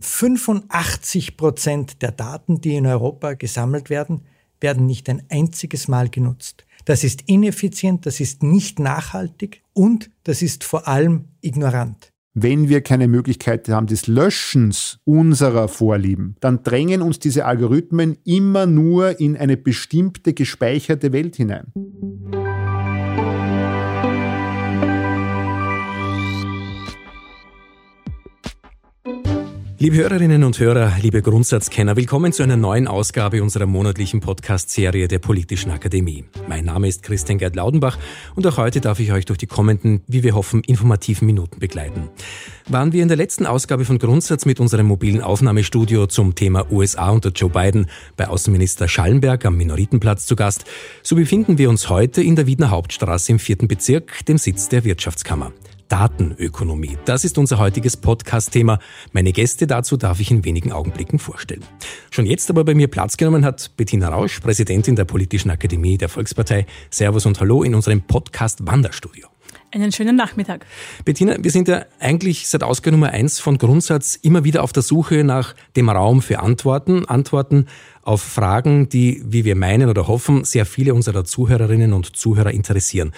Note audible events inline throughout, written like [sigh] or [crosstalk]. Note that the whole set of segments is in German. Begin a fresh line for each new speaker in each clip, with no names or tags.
85 Prozent der Daten, die in Europa gesammelt werden, werden nicht ein einziges Mal genutzt. Das ist ineffizient, das ist nicht nachhaltig und das ist vor allem ignorant.
Wenn wir keine Möglichkeit haben des Löschens unserer Vorlieben, dann drängen uns diese Algorithmen immer nur in eine bestimmte gespeicherte Welt hinein.
Liebe Hörerinnen und Hörer, liebe Grundsatzkenner, willkommen zu einer neuen Ausgabe unserer monatlichen Podcast-Serie der Politischen Akademie. Mein Name ist Christian Gerd Laudenbach und auch heute darf ich euch durch die kommenden, wie wir hoffen, informativen Minuten begleiten. Waren wir in der letzten Ausgabe von Grundsatz mit unserem mobilen Aufnahmestudio zum Thema USA unter Joe Biden bei Außenminister Schallenberg am Minoritenplatz zu Gast, so befinden wir uns heute in der Wiener Hauptstraße im vierten Bezirk, dem Sitz der Wirtschaftskammer. Datenökonomie. Das ist unser heutiges Podcast-Thema. Meine Gäste dazu darf ich in wenigen Augenblicken vorstellen. Schon jetzt aber bei mir Platz genommen hat Bettina Rausch, Präsidentin der Politischen Akademie der Volkspartei. Servus und Hallo in unserem Podcast Wanderstudio.
Einen schönen Nachmittag.
Bettina, wir sind ja eigentlich seit Ausgabe Nummer eins von Grundsatz immer wieder auf der Suche nach dem Raum für Antworten. Antworten auf Fragen, die, wie wir meinen oder hoffen, sehr viele unserer Zuhörerinnen und Zuhörer interessieren.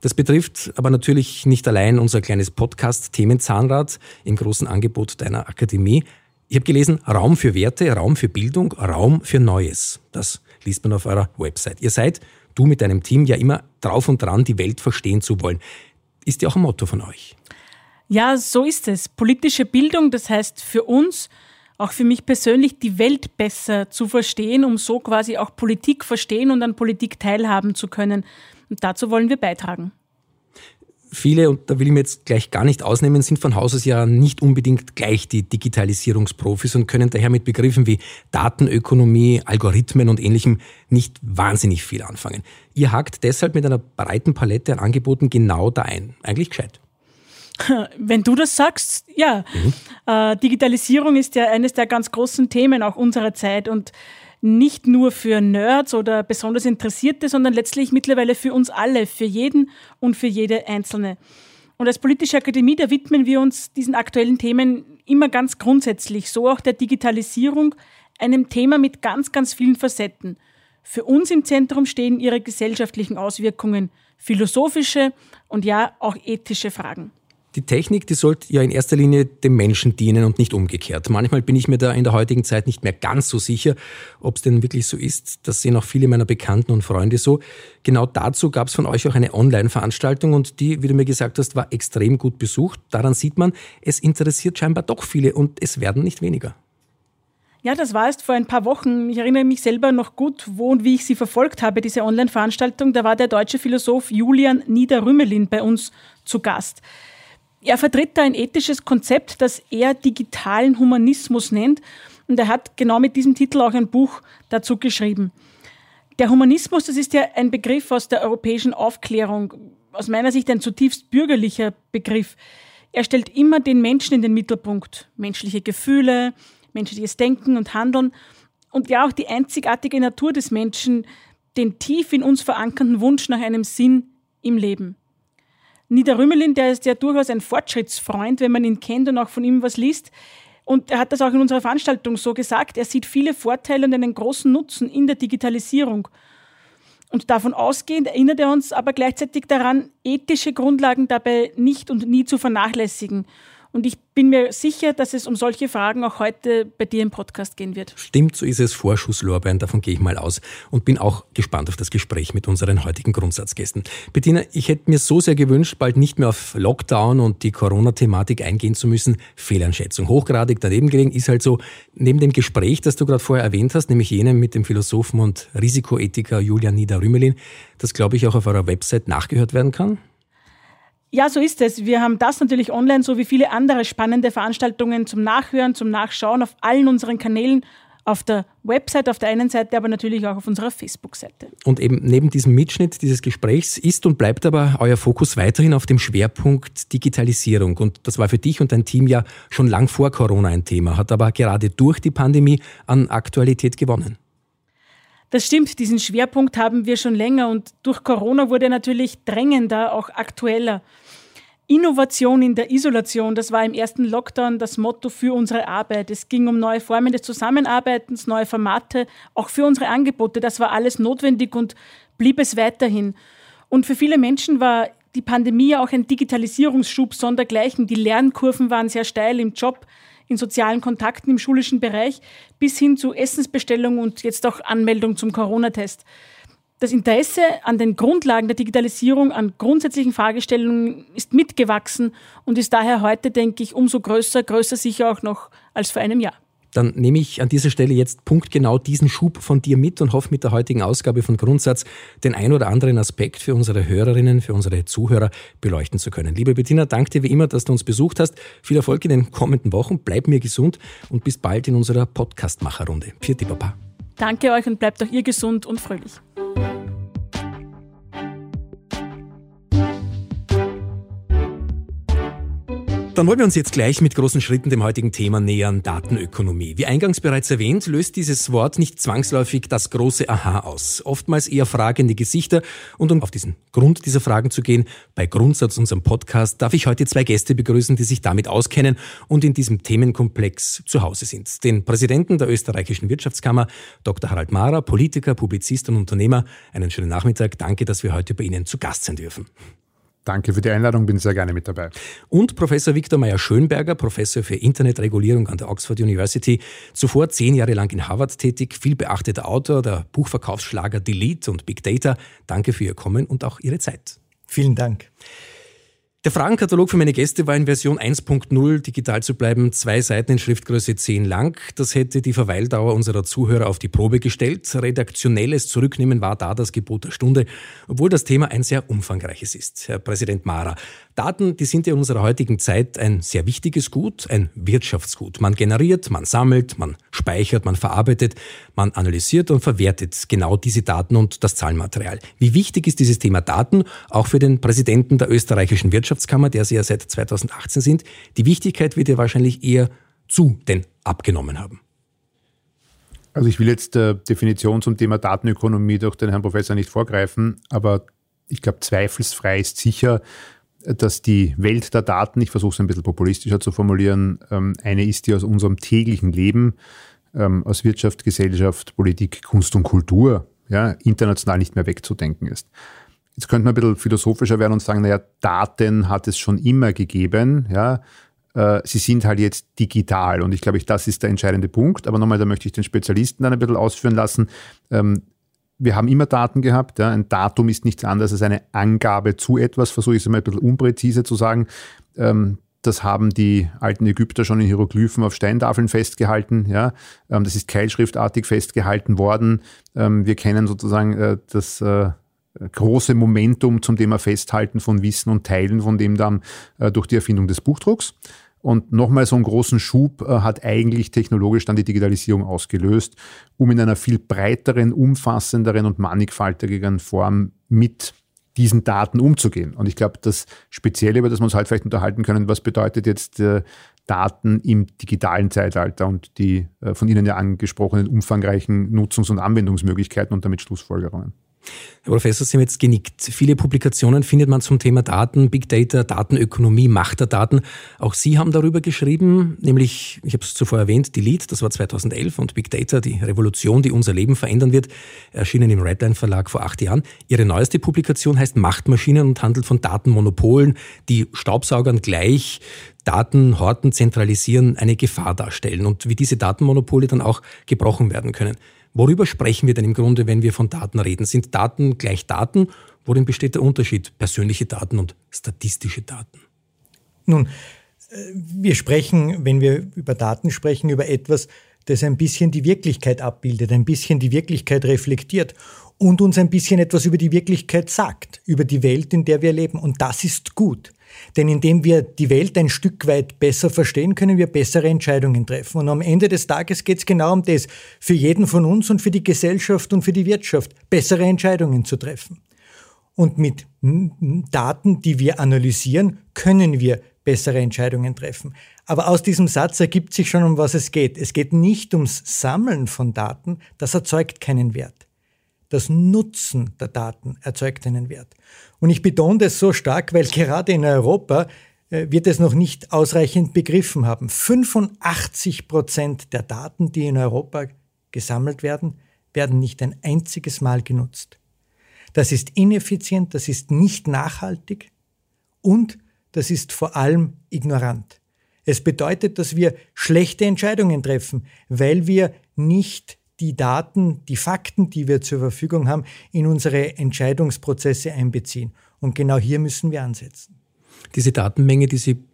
Das betrifft aber natürlich nicht allein unser kleines Podcast Themenzahnrad im großen Angebot deiner Akademie. Ich habe gelesen, Raum für Werte, Raum für Bildung, Raum für Neues. Das liest man auf eurer Website. Ihr seid, du mit deinem Team, ja immer drauf und dran, die Welt verstehen zu wollen. Ist ja auch ein Motto von euch.
Ja, so ist es. Politische Bildung, das heißt für uns, auch für mich persönlich, die Welt besser zu verstehen, um so quasi auch Politik verstehen und an Politik teilhaben zu können. Und dazu wollen wir beitragen.
Viele, und da will ich mir jetzt gleich gar nicht ausnehmen, sind von Haus aus ja nicht unbedingt gleich die Digitalisierungsprofis und können daher mit Begriffen wie Datenökonomie, Algorithmen und ähnlichem nicht wahnsinnig viel anfangen. Ihr hakt deshalb mit einer breiten Palette an Angeboten genau da ein. Eigentlich gescheit. [laughs]
Wenn du das sagst, ja. Mhm. Äh, Digitalisierung ist ja eines der ganz großen Themen auch unserer Zeit und nicht nur für Nerds oder besonders Interessierte, sondern letztlich mittlerweile für uns alle, für jeden und für jede Einzelne. Und als Politische Akademie, da widmen wir uns diesen aktuellen Themen immer ganz grundsätzlich, so auch der Digitalisierung, einem Thema mit ganz, ganz vielen Facetten. Für uns im Zentrum stehen ihre gesellschaftlichen Auswirkungen, philosophische und ja auch ethische Fragen
die Technik, die sollte ja in erster Linie dem Menschen dienen und nicht umgekehrt. Manchmal bin ich mir da in der heutigen Zeit nicht mehr ganz so sicher, ob es denn wirklich so ist. Das sehen auch viele meiner Bekannten und Freunde so. Genau dazu gab es von euch auch eine Online-Veranstaltung und die, wie du mir gesagt hast, war extrem gut besucht. Daran sieht man, es interessiert scheinbar doch viele und es werden nicht weniger.
Ja, das war erst vor ein paar Wochen. Ich erinnere mich selber noch gut, wo und wie ich sie verfolgt habe, diese Online-Veranstaltung. Da war der deutsche Philosoph Julian Niederrümelin bei uns zu Gast. Er vertritt da ein ethisches Konzept, das er digitalen Humanismus nennt. Und er hat genau mit diesem Titel auch ein Buch dazu geschrieben. Der Humanismus, das ist ja ein Begriff aus der europäischen Aufklärung, aus meiner Sicht ein zutiefst bürgerlicher Begriff. Er stellt immer den Menschen in den Mittelpunkt. Menschliche Gefühle, menschliches Denken und Handeln und ja auch die einzigartige Natur des Menschen, den tief in uns verankerten Wunsch nach einem Sinn im Leben. Nida Rümelin, der ist ja durchaus ein Fortschrittsfreund, wenn man ihn kennt und auch von ihm was liest. Und er hat das auch in unserer Veranstaltung so gesagt. Er sieht viele Vorteile und einen großen Nutzen in der Digitalisierung. Und davon ausgehend erinnert er uns aber gleichzeitig daran, ethische Grundlagen dabei nicht und nie zu vernachlässigen. Und ich bin mir sicher, dass es um solche Fragen auch heute bei dir im Podcast gehen wird.
Stimmt, so ist es Vorschusslorbein, davon gehe ich mal aus und bin auch gespannt auf das Gespräch mit unseren heutigen Grundsatzgästen. Bettina, ich hätte mir so sehr gewünscht, bald nicht mehr auf Lockdown und die Corona-Thematik eingehen zu müssen. Fehleinschätzung. Hochgradig daneben gelegen ist halt so, neben dem Gespräch, das du gerade vorher erwähnt hast, nämlich jenem mit dem Philosophen und Risikoethiker Julian Nieder-Rümelin, das glaube ich auch auf eurer Website nachgehört werden kann.
Ja, so ist es. Wir haben das natürlich online, so wie viele andere spannende Veranstaltungen zum Nachhören, zum Nachschauen auf allen unseren Kanälen, auf der Website auf der einen Seite, aber natürlich auch auf unserer Facebook-Seite.
Und eben neben diesem Mitschnitt dieses Gesprächs ist und bleibt aber euer Fokus weiterhin auf dem Schwerpunkt Digitalisierung. Und das war für dich und dein Team ja schon lang vor Corona ein Thema, hat aber gerade durch die Pandemie an Aktualität gewonnen.
Das stimmt, diesen Schwerpunkt haben wir schon länger und durch Corona wurde natürlich drängender, auch aktueller. Innovation in der Isolation, das war im ersten Lockdown das Motto für unsere Arbeit. Es ging um neue Formen des Zusammenarbeitens, neue Formate, auch für unsere Angebote. Das war alles notwendig und blieb es weiterhin. Und für viele Menschen war die Pandemie auch ein Digitalisierungsschub sondergleichen. Die Lernkurven waren sehr steil im Job, in sozialen Kontakten im schulischen Bereich, bis hin zu Essensbestellung und jetzt auch Anmeldung zum Corona-Test. Das Interesse an den Grundlagen der Digitalisierung, an grundsätzlichen Fragestellungen ist mitgewachsen und ist daher heute, denke ich, umso größer, größer sicher auch noch als vor einem Jahr.
Dann nehme ich an dieser Stelle jetzt punktgenau diesen Schub von dir mit und hoffe mit der heutigen Ausgabe von Grundsatz den ein oder anderen Aspekt für unsere Hörerinnen, für unsere Zuhörer beleuchten zu können. Liebe Bettina, danke dir wie immer, dass du uns besucht hast. Viel Erfolg in den kommenden Wochen, bleib mir gesund und bis bald in unserer Podcast-Macherrunde. Vierte Papa.
Danke euch und bleibt auch ihr gesund und fröhlich.
Dann wollen wir uns jetzt gleich mit großen Schritten dem heutigen Thema nähern, Datenökonomie. Wie eingangs bereits erwähnt, löst dieses Wort nicht zwangsläufig das große Aha aus. Oftmals eher fragende Gesichter. Und um auf diesen Grund dieser Fragen zu gehen, bei Grundsatz unserem Podcast darf ich heute zwei Gäste begrüßen, die sich damit auskennen und in diesem Themenkomplex zu Hause sind. Den Präsidenten der österreichischen Wirtschaftskammer, Dr. Harald Mahrer, Politiker, Publizist und Unternehmer. Einen schönen Nachmittag. Danke, dass wir heute bei Ihnen zu Gast sein dürfen.
Danke für die Einladung, bin sehr gerne mit dabei.
Und Professor Viktor Meyer-Schönberger, Professor für Internetregulierung an der Oxford University, zuvor zehn Jahre lang in Harvard tätig, viel beachteter Autor der Buchverkaufsschlager Delete und Big Data. Danke für Ihr Kommen und auch Ihre Zeit.
Vielen Dank.
Der Fragenkatalog für meine Gäste war in Version 1.0 digital zu bleiben, zwei Seiten in Schriftgröße 10 lang. Das hätte die Verweildauer unserer Zuhörer auf die Probe gestellt. Redaktionelles Zurücknehmen war da das Gebot der Stunde, obwohl das Thema ein sehr umfangreiches ist. Herr Präsident Mara, Daten, die sind in unserer heutigen Zeit ein sehr wichtiges Gut, ein Wirtschaftsgut. Man generiert, man sammelt, man speichert, man verarbeitet, man analysiert und verwertet genau diese Daten und das Zahlenmaterial. Wie wichtig ist dieses Thema Daten auch für den Präsidenten der österreichischen Wirtschaftskammer, der Sie ja seit 2018 sind? Die Wichtigkeit wird ja wahrscheinlich eher zu denn abgenommen haben.
Also ich will jetzt der Definition zum Thema Datenökonomie durch den Herrn Professor nicht vorgreifen, aber ich glaube, zweifelsfrei ist sicher, dass die Welt der Daten, ich versuche es ein bisschen populistischer zu formulieren, ähm, eine ist, die aus unserem täglichen Leben, ähm, aus Wirtschaft, Gesellschaft, Politik, Kunst und Kultur ja, international nicht mehr wegzudenken ist. Jetzt könnte man ein bisschen philosophischer werden und sagen, naja, Daten hat es schon immer gegeben, ja, äh, sie sind halt jetzt digital und ich glaube, das ist der entscheidende Punkt. Aber nochmal, da möchte ich den Spezialisten dann ein bisschen ausführen lassen. Wir haben immer Daten gehabt. Ja. Ein Datum ist nichts anderes als eine Angabe zu etwas, versuche ich es mal ein bisschen unpräzise zu sagen. Ähm, das haben die alten Ägypter schon in Hieroglyphen auf Steintafeln festgehalten. Ja. Ähm, das ist keilschriftartig festgehalten worden. Ähm, wir kennen sozusagen äh, das äh, große Momentum zum Thema Festhalten von Wissen und Teilen von dem dann äh, durch die Erfindung des Buchdrucks. Und nochmal so einen großen Schub äh, hat eigentlich technologisch dann die Digitalisierung ausgelöst, um in einer viel breiteren, umfassenderen und mannigfaltigeren Form mit diesen Daten umzugehen. Und ich glaube, das Spezielle, über das wir uns halt vielleicht unterhalten können, was bedeutet jetzt äh, Daten im digitalen Zeitalter und die äh, von Ihnen ja angesprochenen umfangreichen Nutzungs- und Anwendungsmöglichkeiten und damit Schlussfolgerungen.
Herr Professor, Sie haben jetzt genickt. Viele Publikationen findet man zum Thema Daten, Big Data, Datenökonomie, Macht der Daten. Auch Sie haben darüber geschrieben, nämlich, ich habe es zuvor erwähnt, die Lead, das war 2011 und Big Data, die Revolution, die unser Leben verändern wird, erschienen im Redline Verlag vor acht Jahren. Ihre neueste Publikation heißt Machtmaschinen und handelt von Datenmonopolen, die Staubsaugern gleich Daten horten, zentralisieren, eine Gefahr darstellen und wie diese Datenmonopole dann auch gebrochen werden können. Worüber sprechen wir denn im Grunde, wenn wir von Daten reden? Sind Daten gleich Daten? Worin besteht der Unterschied? Persönliche Daten und statistische Daten?
Nun, äh, wir sprechen, wenn wir über Daten sprechen, über etwas, das ein bisschen die Wirklichkeit abbildet, ein bisschen die Wirklichkeit reflektiert und uns ein bisschen etwas über die Wirklichkeit sagt, über die Welt, in der wir leben. Und das ist gut. Denn indem wir die Welt ein Stück weit besser verstehen, können wir bessere Entscheidungen treffen. Und am Ende des Tages geht es genau um das, für jeden von uns und für die Gesellschaft und für die Wirtschaft bessere Entscheidungen zu treffen. Und mit Daten, die wir analysieren, können wir bessere Entscheidungen treffen. Aber aus diesem Satz ergibt sich schon, um was es geht. Es geht nicht ums Sammeln von Daten, das erzeugt keinen Wert. das Nutzen der Daten erzeugt einen Wert. Und ich betone das so stark, weil gerade in Europa äh, wird es noch nicht ausreichend begriffen haben. 85 Prozent der Daten, die in Europa gesammelt werden, werden nicht ein einziges Mal genutzt. Das ist ineffizient, das ist nicht nachhaltig und das ist vor allem ignorant. Es bedeutet, dass wir schlechte Entscheidungen treffen, weil wir nicht die Daten, die Fakten, die wir zur Verfügung haben, in unsere Entscheidungsprozesse einbeziehen. Und genau hier müssen wir ansetzen.
Diese Datenmenge, die Sie,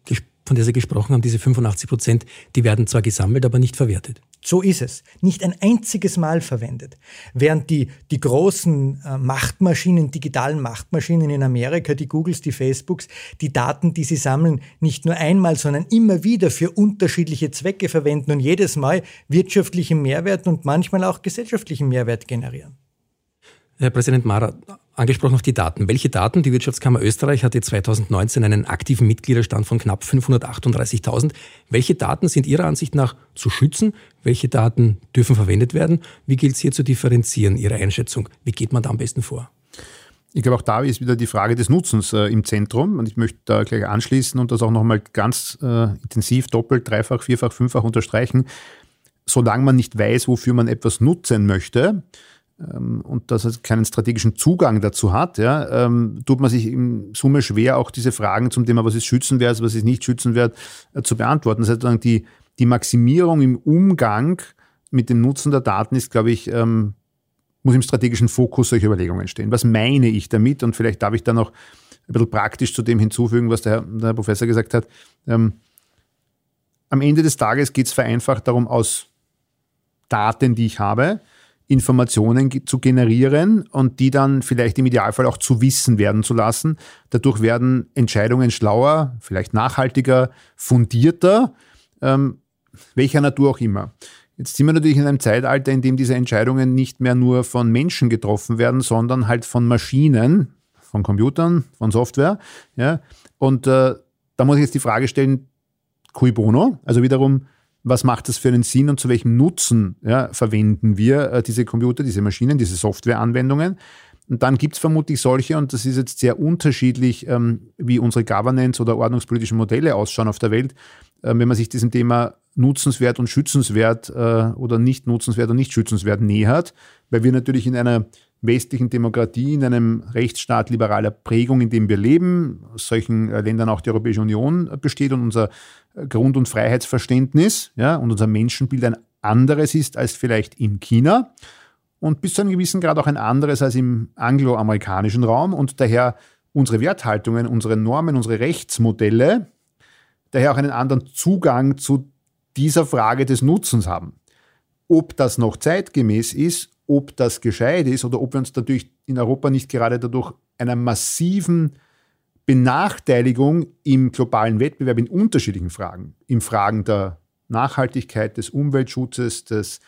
von der Sie gesprochen haben, diese 85 Prozent, die werden zwar gesammelt, aber nicht verwertet.
So ist es. Nicht ein einziges Mal verwendet. Während die, die großen äh, Machtmaschinen, digitalen Machtmaschinen in Amerika, die Googles, die Facebooks, die Daten, die sie sammeln, nicht nur einmal, sondern immer wieder für unterschiedliche Zwecke verwenden und jedes Mal wirtschaftlichen Mehrwert und manchmal auch gesellschaftlichen Mehrwert generieren.
Herr Präsident Mara, angesprochen auf die Daten. Welche Daten? Die Wirtschaftskammer Österreich hatte 2019 einen aktiven Mitgliederstand von knapp 538.000. Welche Daten sind Ihrer Ansicht nach zu schützen? Welche Daten dürfen verwendet werden? Wie gilt es hier zu differenzieren, Ihre Einschätzung? Wie geht man da am besten vor?
Ich glaube, auch da ist wieder die Frage des Nutzens äh, im Zentrum. Und ich möchte da gleich anschließen und das auch nochmal ganz äh, intensiv, doppelt, dreifach, vierfach, fünffach unterstreichen. Solange man nicht weiß, wofür man etwas nutzen möchte, und dass er keinen strategischen Zugang dazu hat, ja, ähm, tut man sich in Summe schwer, auch diese Fragen zum Thema, was ist schützenwert, was ist nicht schützenwert, äh, zu beantworten. Das heißt, die, die Maximierung im Umgang mit dem Nutzen der Daten ist, glaube ich, ähm, muss im strategischen Fokus solcher Überlegungen stehen. Was meine ich damit? Und vielleicht darf ich da noch ein bisschen praktisch zu dem hinzufügen, was der Herr, der Herr Professor gesagt hat. Ähm, am Ende des Tages geht es vereinfacht darum, aus Daten, die ich habe, Informationen zu generieren und die dann vielleicht im Idealfall auch zu wissen werden zu lassen. Dadurch werden Entscheidungen schlauer, vielleicht nachhaltiger, fundierter, ähm, welcher Natur auch immer. Jetzt sind wir natürlich in einem Zeitalter, in dem diese Entscheidungen nicht mehr nur von Menschen getroffen werden, sondern halt von Maschinen, von Computern, von Software. Ja? Und äh, da muss ich jetzt die Frage stellen, cui bono? Also wiederum, was macht das für einen Sinn und zu welchem Nutzen ja, verwenden wir äh, diese Computer, diese Maschinen, diese Softwareanwendungen. Und dann gibt es vermutlich solche, und das ist jetzt sehr unterschiedlich, ähm, wie unsere Governance- oder ordnungspolitischen Modelle ausschauen auf der Welt, äh, wenn man sich diesem Thema nutzenswert und schützenswert äh, oder nicht nutzenswert und nicht schützenswert nähert, weil wir natürlich in einer westlichen Demokratie, in einem Rechtsstaat liberaler Prägung, in dem wir leben, aus solchen äh, Ländern auch die Europäische Union besteht und unser Grund- und Freiheitsverständnis ja, und unser Menschenbild ein anderes ist als vielleicht in China und bis zu einem gewissen Grad auch ein anderes als im angloamerikanischen Raum und daher unsere Werthaltungen, unsere Normen, unsere Rechtsmodelle daher auch einen anderen Zugang zu dieser Frage des Nutzens haben. Ob das noch zeitgemäß ist ob das gescheit ist oder ob wir uns natürlich in Europa nicht gerade dadurch einer massiven Benachteiligung im globalen Wettbewerb in unterschiedlichen Fragen, in Fragen der Nachhaltigkeit, des Umweltschutzes, des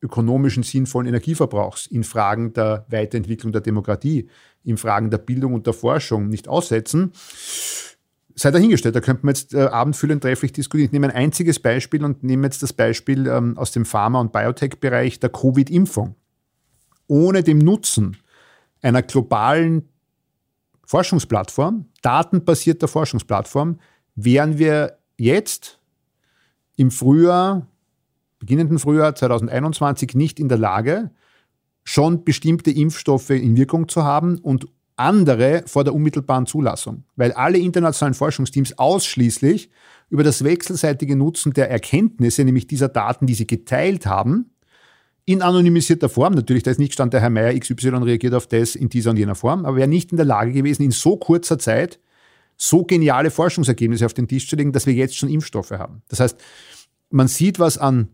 ökonomischen sinnvollen Energieverbrauchs, in Fragen der Weiterentwicklung der Demokratie, in Fragen der Bildung und der Forschung. Nicht aussetzen, sei dahingestellt. Da könnte man jetzt äh, abendfüllend trefflich diskutieren. Ich nehme ein einziges Beispiel und nehme jetzt das Beispiel ähm, aus dem Pharma- und Biotech-Bereich der Covid-Impfung. Ohne dem Nutzen einer globalen Forschungsplattform, datenbasierter Forschungsplattform, wären wir jetzt im Frühjahr, beginnenden Frühjahr 2021 nicht in der Lage, schon bestimmte Impfstoffe in Wirkung zu haben und andere vor der unmittelbaren Zulassung, weil alle internationalen Forschungsteams ausschließlich über das wechselseitige Nutzen der Erkenntnisse, nämlich dieser Daten, die sie geteilt haben, in anonymisierter Form. Natürlich, da ist nicht stand, der Herr Meier XY reagiert auf das in dieser und jener Form, aber wäre nicht in der Lage gewesen, in so kurzer Zeit so geniale Forschungsergebnisse auf den Tisch zu legen, dass wir jetzt schon Impfstoffe haben. Das heißt, man sieht, was an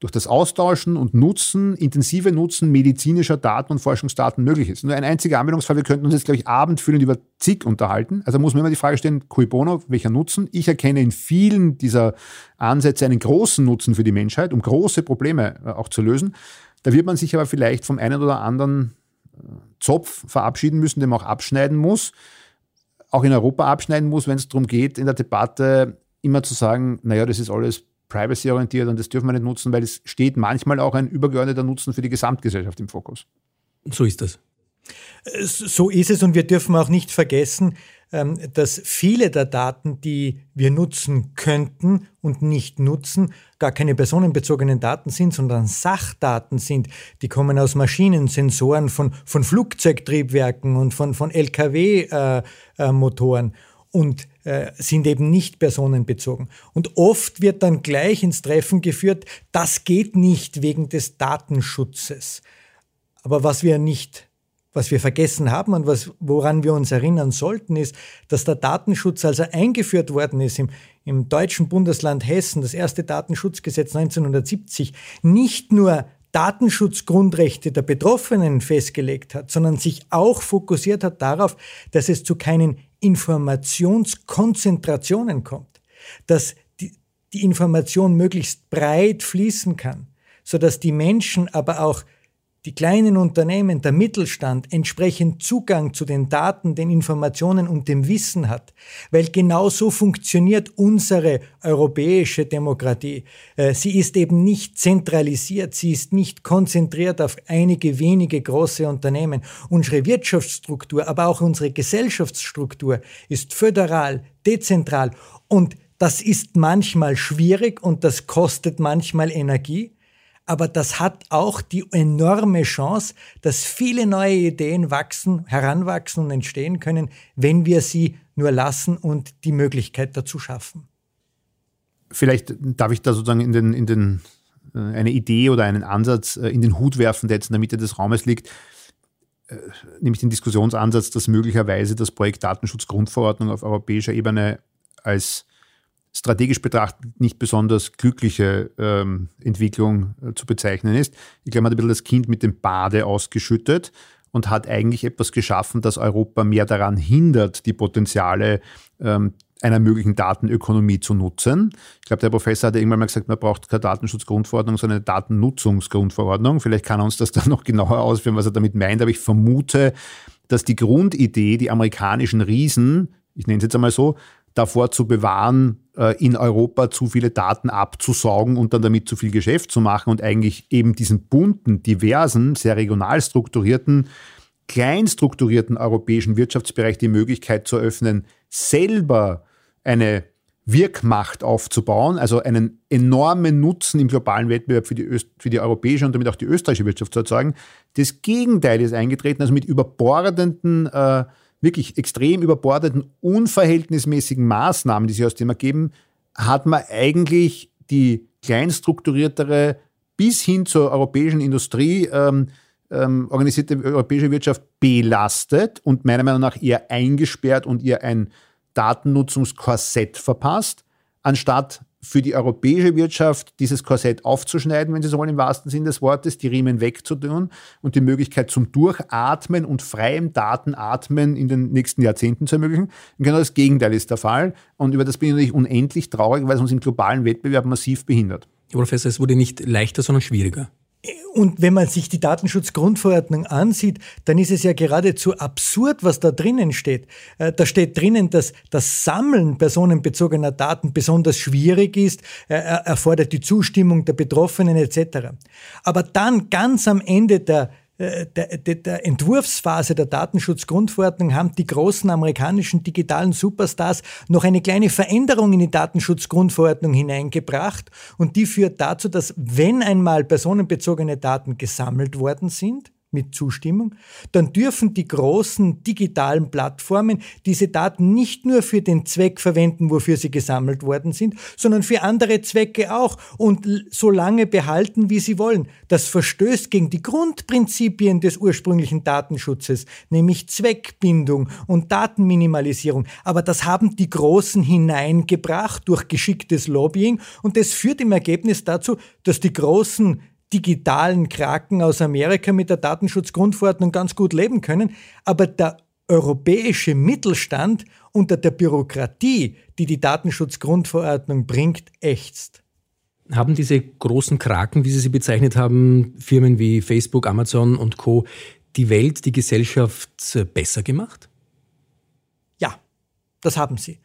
durch das Austauschen und Nutzen, intensive Nutzen medizinischer Daten und Forschungsdaten möglich ist. Nur ein einziger Anwendungsfall, wir könnten uns jetzt, glaube ich, abendfüllend über zig unterhalten. Also muss man immer die Frage stellen, cui bono, welcher Nutzen? Ich erkenne in vielen dieser Ansätze einen großen Nutzen für die Menschheit, um große Probleme äh, auch zu lösen. Da wird man sich aber vielleicht vom einen oder anderen äh, Zopf verabschieden müssen, den man auch abschneiden muss, auch in Europa abschneiden muss, wenn es darum geht, in der Debatte immer zu sagen, naja, das ist alles privacy-orientiert und das dürfen wir nicht nutzen, weil es steht manchmal auch ein übergeordneter Nutzen für die Gesamtgesellschaft im Fokus.
So ist das.
So ist es und wir dürfen auch nicht vergessen, ähm, dass viele der Daten, die wir nutzen könnten und nicht nutzen, gar keine personenbezogenen Daten sind, sondern Sachdaten sind. Die kommen aus Maschinen, Sensoren von, von Flugzeugtriebwerken und von, von Lkw-Motoren. Äh, äh, und sind eben nicht personenbezogen. Und oft wird dann gleich ins Treffen geführt, das geht nicht wegen des Datenschutzes. Aber was wir nicht was wir vergessen haben und was, woran wir uns erinnern sollten, ist, dass der Datenschutz, als er eingeführt worden ist im, im deutschen Bundesland Hessen, das erste Datenschutzgesetz 1970, nicht nur Datenschutzgrundrechte der Betroffenen festgelegt hat, sondern sich auch fokussiert hat darauf, dass es zu keinen Informationskonzentrationen kommt, dass die, die Information möglichst breit fließen kann, sodass die Menschen aber auch die kleinen Unternehmen, der Mittelstand entsprechend Zugang zu den Daten, den Informationen und dem Wissen hat. Weil genau so funktioniert unsere europäische Demokratie. Äh, sie ist eben nicht zentralisiert, sie ist nicht konzentriert auf einige wenige große Unternehmen. Unsere Wirtschaftsstruktur, aber auch unsere Gesellschaftsstruktur ist föderal, dezentral und das ist manchmal schwierig und das kostet manchmal Energie aber das hat auch die enorme Chance, dass viele neue Ideen wachsen, heranwachsen und entstehen können, wenn wir sie nur lassen und die Möglichkeit dazu schaffen.
Vielleicht darf ich da sozusagen in den, in den, äh, eine Idee oder einen Ansatz äh, in den Hut werfen, der jetzt in der Mitte des Raumes liegt, äh, nämlich den Diskussionsansatz, dass möglicherweise das Projekt Datenschutzgrundverordnung auf europäischer Ebene als strategisch betrachtet nicht besonders glückliche ähm, Entwicklung äh, zu bezeichnen ist. Ich glaube, man hat ein bisschen das Kind mit dem Bade ausgeschüttet und hat eigentlich etwas geschaffen, das Europa mehr daran hindert, die Potenziale ähm, einer möglichen Datenökonomie zu nutzen. Ich glaube, der Professor hat irgendwann mal gesagt, man braucht keine Datenschutzgrundverordnung, sondern eine Datennutzungsgrundverordnung. Vielleicht kann er uns das [laughs] dann noch genauer ausführen, was er damit meint, aber ich vermute, dass die Grundidee, die amerikanischen Riesen, ich nenne es jetzt einmal so, davor zu bewahren, äh, in Europa zu viele Daten abzusaugen und dann damit zu viel Geschäft zu machen und eigentlich eben diesen bunten, diversen, sehr regional strukturierten, klein strukturierten europäischen Wirtschaftsbereich die Möglichkeit zu eröffnen, selber eine Wirkmacht aufzubauen, also einen enormen Nutzen im globalen Wettbewerb für die, Öst für die europäische und damit auch die österreichische Wirtschaft zu erzeugen. Das Gegenteil ist eingetreten, also mit überbordenden äh, wirklich extrem überbordeten, unverhältnismäßigen Maßnahmen, die sich aus dem ergeben, hat man eigentlich die kleinstrukturiertere bis hin zur europäischen Industrie ähm, ähm, organisierte europäische Wirtschaft belastet und meiner Meinung nach eher eingesperrt und ihr ein Datennutzungskorsett verpasst, anstatt für die europäische Wirtschaft dieses Korsett aufzuschneiden, wenn Sie so wollen, im wahrsten Sinne des Wortes, die Riemen wegzutun und die Möglichkeit zum Durchatmen und freiem Datenatmen in den nächsten Jahrzehnten zu ermöglichen. Und genau das Gegenteil ist der Fall. Und über das bin ich natürlich unendlich traurig, weil es uns im globalen Wettbewerb massiv behindert.
Herr Professor, es wurde nicht leichter, sondern schwieriger.
Und wenn man sich die Datenschutzgrundverordnung ansieht, dann ist es ja geradezu absurd, was da drinnen steht. Äh, da steht drinnen, dass das Sammeln personenbezogener Daten besonders schwierig ist, erfordert die Zustimmung der Betroffenen etc. Aber dann ganz am Ende der äh, der, der, der Entwurfsphase der Datenschutzgrundverordnung haben die großen amerikanischen digitalen Superstars noch eine kleine Veränderung in die Datenschutzgrundverordnung hineingebracht und die führt dazu, dass wenn einmal personenbezogene Daten gesammelt worden sind, mit Zustimmung, dann dürfen die großen digitalen Plattformen diese Daten nicht nur für den Zweck verwenden, wofür sie gesammelt worden sind, sondern für andere Zwecke auch und so lange behalten, wie sie wollen. Das verstößt gegen die Grundprinzipien des ursprünglichen Datenschutzes, nämlich Zweckbindung und Datenminimalisierung. Aber das haben die Großen hineingebracht durch geschicktes Lobbying und das führt im Ergebnis dazu, dass die Großen digitalen Kraken aus Amerika mit der Datenschutzgrundverordnung ganz gut leben können, aber der europäische Mittelstand unter der Bürokratie, die die Datenschutzgrundverordnung bringt, ächzt.
Haben diese großen Kraken, wie Sie sie bezeichnet haben, Firmen wie Facebook, Amazon und Co., die Welt, die Gesellschaft besser gemacht?
Ja, das haben sie.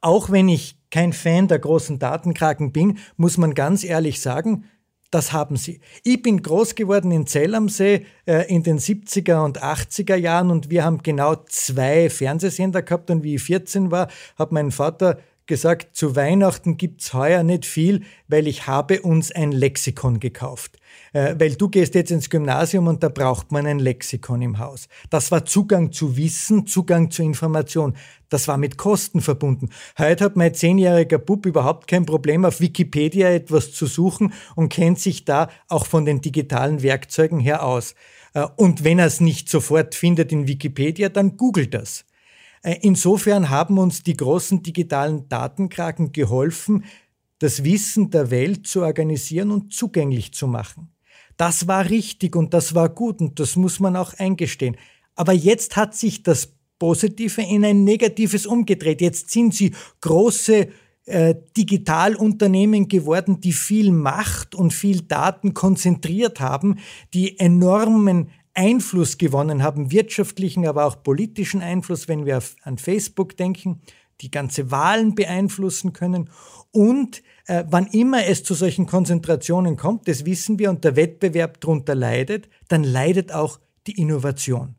Auch wenn ich kein Fan der großen Datenkraken bin, muss man ganz ehrlich sagen, Das haben sie. Ich bin groß geworden in Zell am See äh, in den 70er und 80er Jahren und wir haben genau zwei Fernsehsender gehabt und wie ich 14 war, hat mein Vater gesagt, zu Weihnachten gibt's heuer nicht viel, weil ich habe uns ein Lexikon gekauft. Äh, weil du gehst jetzt ins Gymnasium und da braucht man ein Lexikon im Haus. Das war Zugang zu Wissen, Zugang zu Information. Das war mit Kosten verbunden. Heute hat mein zehnjähriger Bub überhaupt kein Problem, auf Wikipedia etwas zu suchen und kennt sich da auch von den digitalen Werkzeugen her aus. Äh, und wenn er es nicht sofort findet in Wikipedia, dann googelt das. Äh, insofern haben uns die großen digitalen Datenkraken geholfen, das Wissen der Welt zu organisieren und zugänglich zu machen. Das war richtig und das war gut und das muss man auch eingestehen. Aber jetzt hat sich das Positive in ein Negatives umgedreht. Jetzt sind sie große äh, Digitalunternehmen geworden, die viel Macht und viel Daten konzentriert haben, die enormen Einfluss gewonnen haben, wirtschaftlichen, aber auch politischen Einfluss, wenn wir an Facebook denken, die ganze Wahlen beeinflussen können. Und äh, wann immer es zu solchen Konzentrationen kommt, das wissen wir, und der Wettbewerb darunter leidet, dann leidet auch die Innovation.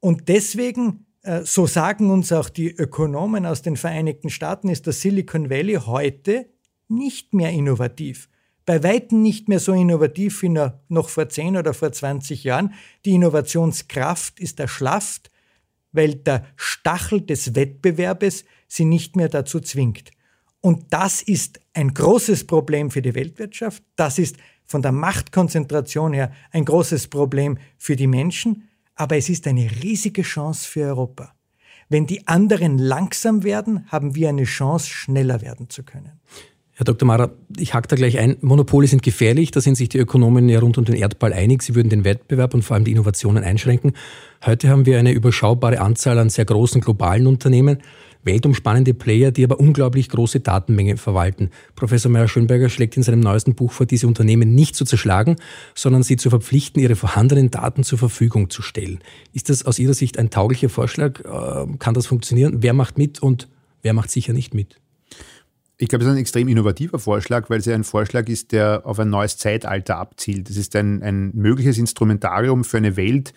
Und deswegen, äh, so sagen uns auch die Ökonomen aus den Vereinigten Staaten, ist das Silicon Valley heute nicht mehr innovativ bei weitem nicht mehr so innovativ wie noch vor 10 oder vor 20 Jahren. Die Innovationskraft ist erschlafft, weil der Stachel des Wettbewerbes sie nicht mehr dazu zwingt. Und das ist ein großes Problem für die Weltwirtschaft. Das ist von der Machtkonzentration her ein großes Problem für die Menschen. Aber es ist eine riesige Chance für Europa. Wenn die anderen langsam werden, haben wir eine Chance, schneller werden zu können.
Herr Dr. Mara, ich hake da gleich ein. Monopole sind gefährlich, da sind sich die Ökonomen ja rund um den Erdball einig. Sie würden den Wettbewerb und vor allem die Innovationen einschränken. Heute haben wir eine überschaubare Anzahl an sehr großen globalen Unternehmen, weltumspannende Player, die aber unglaublich große Datenmengen verwalten. Professor Meyer-Schönberger schlägt in seinem neuesten Buch vor, diese Unternehmen nicht zu zerschlagen, sondern sie zu verpflichten, ihre vorhandenen Daten zur Verfügung zu stellen. Ist das aus Ihrer Sicht ein tauglicher Vorschlag? Äh, kann das funktionieren? Wer macht mit und wer macht sicher nicht mit?
Ich glaube, es ist ein extrem innovativer Vorschlag, weil es ja ein Vorschlag ist, der auf ein neues Zeitalter abzielt. Es ist ein, ein mögliches Instrumentarium für eine Welt,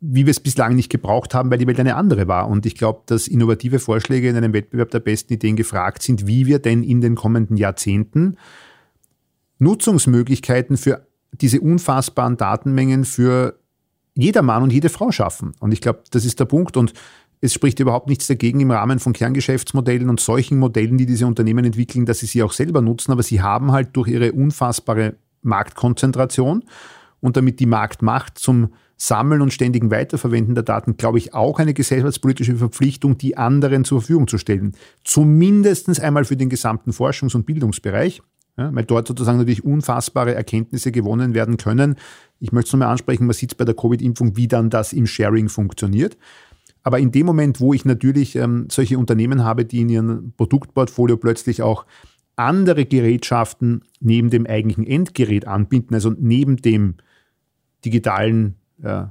wie wir es bislang nicht gebraucht haben, weil die Welt eine andere war. Und ich glaube, dass innovative Vorschläge in einem Wettbewerb der besten Ideen gefragt sind, wie wir denn in den kommenden Jahrzehnten Nutzungsmöglichkeiten für diese unfassbaren Datenmengen für jeder Mann und jede Frau schaffen. Und ich glaube, das ist der Punkt. Und es spricht überhaupt nichts dagegen im Rahmen von Kerngeschäftsmodellen und solchen Modellen, die diese Unternehmen entwickeln, dass sie sie auch selber nutzen, aber sie haben halt durch ihre unfassbare Marktkonzentration und damit die Marktmacht zum Sammeln und ständigen Weiterverwenden der Daten, glaube ich, auch eine gesellschaftspolitische Verpflichtung, die anderen zur Verfügung zu stellen. Zumindest einmal für den gesamten Forschungs- und Bildungsbereich, ja, weil dort sozusagen natürlich unfassbare Erkenntnisse gewonnen werden können. Ich möchte es nochmal ansprechen, man sieht es bei der Covid-Impfung, wie dann das im Sharing funktioniert. Aber in dem Moment, wo ich natürlich ähm, solche Unternehmen habe, die in ihrem Produktportfolio plötzlich auch andere Gerätschaften neben dem eigentlichen Endgerät anbinden, also neben dem digitalen äh,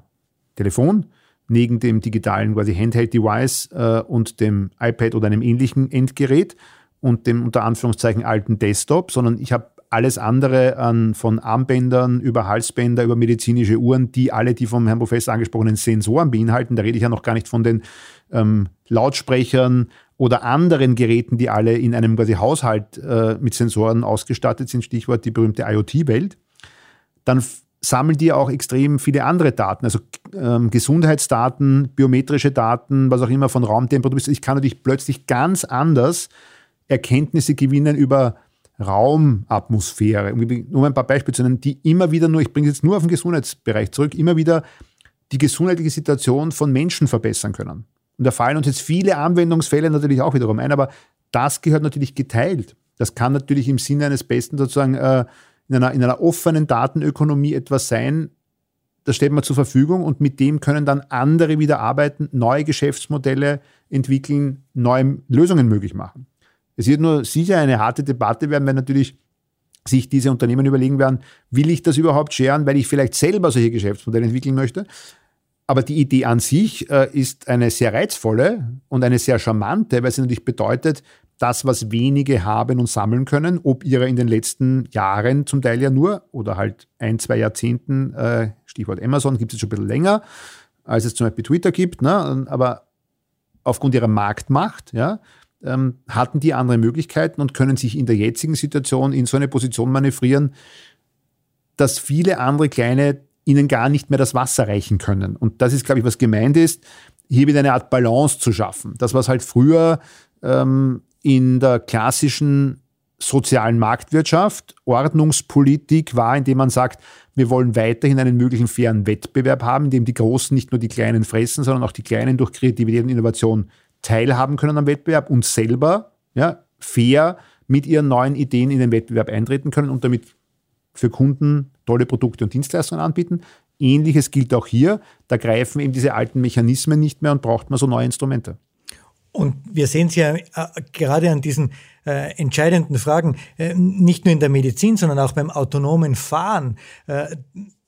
Telefon, neben dem digitalen quasi Handheld-Device äh, und dem iPad oder einem ähnlichen Endgerät und dem unter Anführungszeichen alten Desktop, sondern ich habe alles andere an, von Armbändern über Halsbänder, über medizinische Uhren, die alle die vom Herrn Professor angesprochenen Sensoren beinhalten. Da rede ich ja noch gar nicht von den ähm, Lautsprechern oder anderen Geräten, die alle in einem quasi Haushalt äh, mit Sensoren ausgestattet sind, Stichwort die berühmte IoT-Welt. Dann sammeln die auch extrem viele andere Daten, also ähm, Gesundheitsdaten, biometrische Daten, was auch immer von Raumtemperatur. Ich kann natürlich plötzlich ganz anders Erkenntnisse gewinnen über Raumatmosphäre, um ein paar Beispiele zu nennen, die immer wieder nur, ich bringe es jetzt nur auf den Gesundheitsbereich zurück, immer wieder die gesundheitliche Situation von Menschen verbessern können. Und da fallen uns jetzt viele Anwendungsfälle natürlich auch wiederum ein, aber das gehört natürlich geteilt. Das kann natürlich im Sinne eines Besten sozusagen äh, in, einer, in einer offenen Datenökonomie etwas sein, das stellt man zur Verfügung und mit dem können dann andere wieder arbeiten, neue Geschäftsmodelle entwickeln, neue Lösungen möglich machen. Es wird nur sicher eine harte Debatte werden, wenn natürlich sich diese Unternehmen überlegen werden, will ich das überhaupt scheren, weil ich vielleicht selber solche Geschäftsmodelle entwickeln möchte. Aber die Idee an sich äh, ist eine sehr reizvolle und eine sehr charmante, weil sie natürlich bedeutet, das, was wenige haben und sammeln können, ob ihrer in den letzten Jahren zum Teil ja nur oder halt ein, zwei Jahrzehnten, äh, Stichwort Amazon, gibt es schon ein bisschen länger, als es zum Beispiel Twitter gibt, ne? aber aufgrund ihrer Marktmacht, ja, ähm, hatten die andere Möglichkeiten und können sich in der jetzigen Situation in so eine Position manövrieren, dass viele andere kleine ihnen gar nicht mehr das Wasser reichen können. Und das ist, glaube ich, was gemeint ist, hier wieder eine Art Balance zu schaffen. Das, was halt früher ähm, in der klassischen sozialen Marktwirtschaft, Ordnungspolitik war, indem man sagt, wir wollen weiterhin einen möglichen fairen Wettbewerb haben, in dem die Großen nicht nur die Kleinen fressen, sondern auch die Kleinen durch Kreativität und Innovation teilhaben können am Wettbewerb und selber ja, fair mit ihren neuen Ideen in den Wettbewerb eintreten können und damit für Kunden tolle Produkte und Dienstleistungen anbieten. Ähnliches gilt auch hier. Da greifen eben diese alten Mechanismen nicht mehr und braucht man so neue Instrumente.
Und wir sehen es ja äh, gerade an diesen äh, entscheidenden Fragen, äh, nicht nur in der Medizin, sondern auch beim autonomen Fahren. Äh,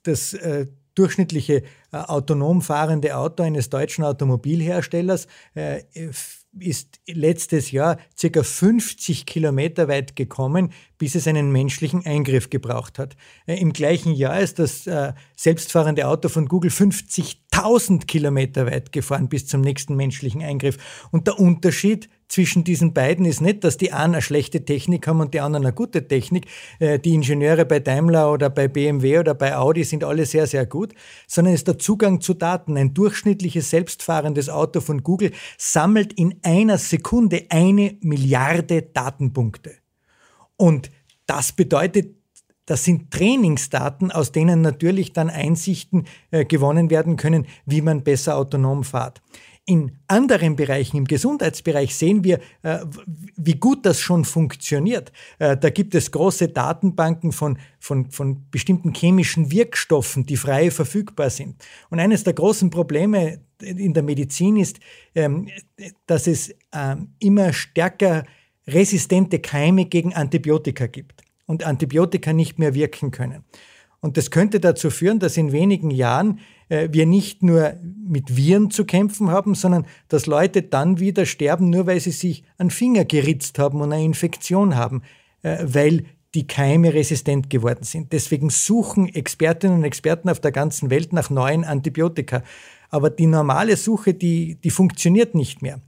das äh, durchschnittliche äh, autonom fahrende Auto eines deutschen Automobilherstellers ist letztes Jahr circa 50 Kilometer weit gekommen, bis es einen menschlichen Eingriff gebraucht hat. Äh, Im gleichen Jahr ist das äh, selbstfahrende Auto von Google 50.000 Kilometer weit gefahren bis zum nächsten menschlichen Eingriff. Und der Unterschied zwischen diesen beiden ist nicht, dass die einen eine schlechte Technik haben und die anderen eine gute Technik. Äh, die Ingenieure bei Daimler oder bei BMW oder bei Audi sind alle sehr, sehr gut, sondern es ist der Zugang zu Daten. Ein durchschnittliches selbstfahrendes Auto von Google sammelt in einer Sekunde eine Milliarde Datenpunkte. Und das bedeutet, das sind Trainingsdaten, aus denen natürlich dann Einsichten äh, gewonnen werden können, wie man besser autonom fährt. In anderen Bereichen, im Gesundheitsbereich, sehen wir, äh, wie gut das schon funktioniert. Äh, da gibt es große Datenbanken von, von, von bestimmten chemischen Wirkstoffen, die frei verfügbar sind. Und eines der großen Probleme in der Medizin ist, ähm, dass es ähm, immer stärker resistente Keime gegen Antibiotika gibt und Antibiotika nicht mehr wirken können. Und das könnte dazu führen, dass in wenigen Jahren wir nicht nur mit Viren zu kämpfen haben, sondern dass Leute dann wieder sterben, nur weil sie sich einen Finger geritzt haben und eine Infektion haben, äh, weil die Keime resistent geworden sind. Deswegen suchen Expertinnen und Experten auf der ganzen Welt nach neuen Antibiotika. Aber die normale Suche, die, die funktioniert nicht mehr.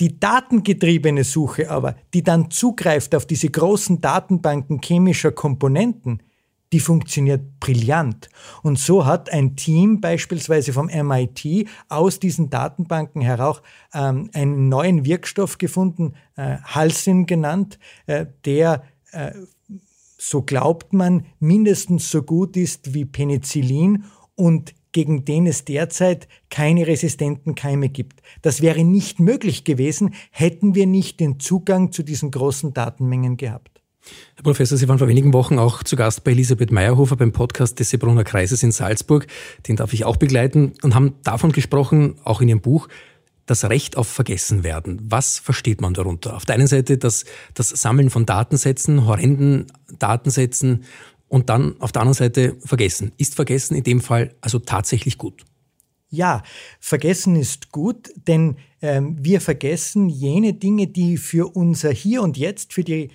Die datengetriebene Suche aber, die dann zugreift auf diese großen Datenbanken chemischer Komponenten, die funktioniert brillant. Und so hat ein Team beispielsweise vom MIT aus diesen Datenbanken heraus ähm, einen neuen Wirkstoff gefunden, äh, Halsin genannt, äh, der, äh, so glaubt man, mindestens so gut ist wie Penicillin und gegen den es derzeit keine resistenten Keime gibt. Das wäre nicht möglich gewesen, hätten wir nicht den Zugang zu diesen großen Datenmengen gehabt.
Herr Professor, Sie waren vor wenigen Wochen auch zu Gast bei Elisabeth Meyerhofer beim Podcast des Sebrunner Kreises in Salzburg. Den darf ich auch begleiten und haben davon gesprochen, auch in Ihrem Buch, das Recht auf Vergessenwerden. Was versteht man darunter? Auf der einen Seite das, das Sammeln von Datensätzen, horrenden Datensätzen und dann auf der anderen Seite Vergessen. Ist Vergessen in dem Fall also tatsächlich gut?
Ja, Vergessen ist gut, denn ähm, wir vergessen jene Dinge, die für unser Hier und Jetzt, für die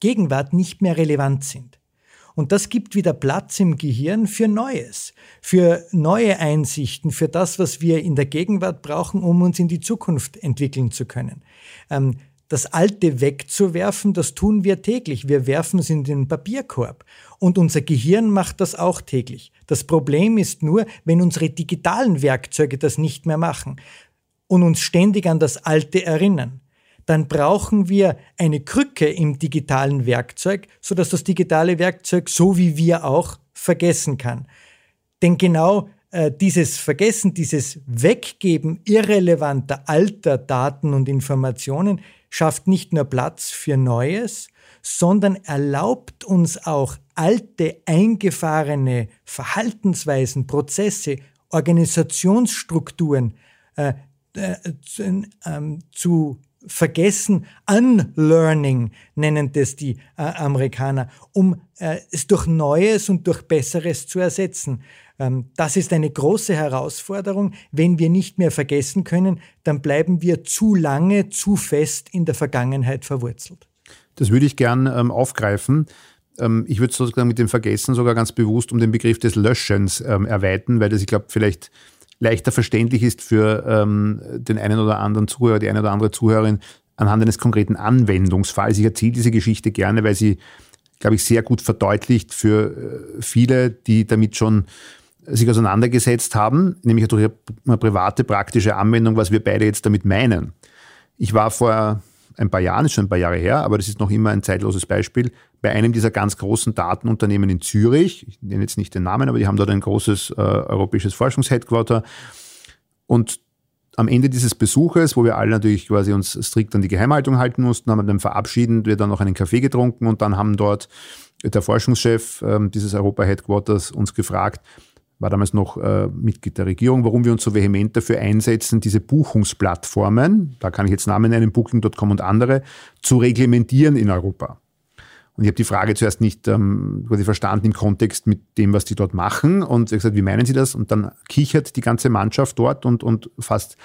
Gegenwart nicht mehr relevant sind. Und das gibt wieder Platz im Gehirn für Neues, für neue Einsichten, für das, was wir in der Gegenwart brauchen, um uns in die Zukunft entwickeln zu können. Ähm, das Alte wegzuwerfen, das tun wir täglich. Wir werfen es in den Papierkorb. Und unser Gehirn macht das auch täglich. Das Problem ist nur, wenn unsere digitalen Werkzeuge das nicht mehr machen und uns ständig an das Alte erinnern dann brauchen wir eine Krücke im digitalen Werkzeug, sodass das digitale Werkzeug so wie wir auch vergessen kann. Denn genau äh, dieses Vergessen, dieses Weggeben irrelevanter alter Daten und Informationen schafft nicht nur Platz für Neues, sondern erlaubt uns auch alte, eingefahrene Verhaltensweisen, Prozesse, Organisationsstrukturen äh, äh, zu, ähm, zu vergessen. Unlearning nennen das die äh, Amerikaner, um äh, es durch Neues und durch Besseres zu ersetzen. Ähm, das ist eine große Herausforderung. Wenn wir nicht mehr vergessen können, dann bleiben wir zu lange, zu fest in der Vergangenheit verwurzelt.
Das würde ich gern ähm, aufgreifen. Ähm, ich würde sozusagen mit dem Vergessen sogar ganz bewusst um den Begriff des Löschens ähm, erweitern, weil das, ich glaube, vielleicht leichter verständlich ist für ähm, den einen oder anderen Zuhörer, die eine oder andere Zuhörerin anhand eines konkreten Anwendungsfalls. Ich erzähle diese Geschichte gerne, weil sie, glaube ich, sehr gut verdeutlicht für äh, viele, die damit schon sich auseinandergesetzt haben, nämlich durch eine private praktische Anwendung, was wir beide jetzt damit meinen. Ich war vor ein paar Jahren, ist schon ein paar Jahre her, aber das ist noch immer ein zeitloses Beispiel, bei einem dieser ganz großen Datenunternehmen in Zürich, ich nenne jetzt nicht den Namen, aber die haben dort ein großes äh, europäisches Forschungsheadquarter. Und am Ende dieses Besuches, wo wir alle natürlich quasi uns strikt an die Geheimhaltung halten mussten, haben wir dann verabschieden, wir dann noch einen Kaffee getrunken und dann haben dort der Forschungschef äh, dieses Europa-Headquarters uns gefragt, war damals noch äh, Mitglied der Regierung, warum wir uns so vehement dafür einsetzen, diese Buchungsplattformen, da kann ich jetzt Namen nennen, Booking.com und andere, zu reglementieren in Europa. Und ich habe die Frage zuerst nicht ähm, quasi verstanden im Kontext mit dem, was die dort machen. Und ich gesagt, wie meinen Sie das? Und dann kichert die ganze Mannschaft dort und, und fast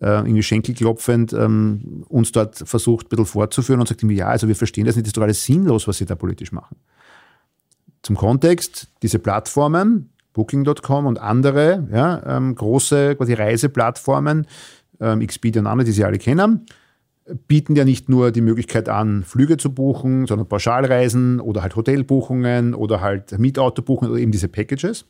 äh, irgendwie schenkelklopfend ähm, uns dort versucht, ein bisschen vorzuführen und sagt ihm, ja, also wir verstehen das nicht, das ist doch alles sinnlos, was Sie da politisch machen. Zum Kontext, diese Plattformen Booking.com und andere ja, ähm, große quasi Reiseplattformen, ähm, Expedia und andere, die Sie alle kennen, bieten ja nicht nur die Möglichkeit an, Flüge zu buchen, sondern Pauschalreisen oder halt Hotelbuchungen oder halt Mietautobuchungen oder eben diese Packages.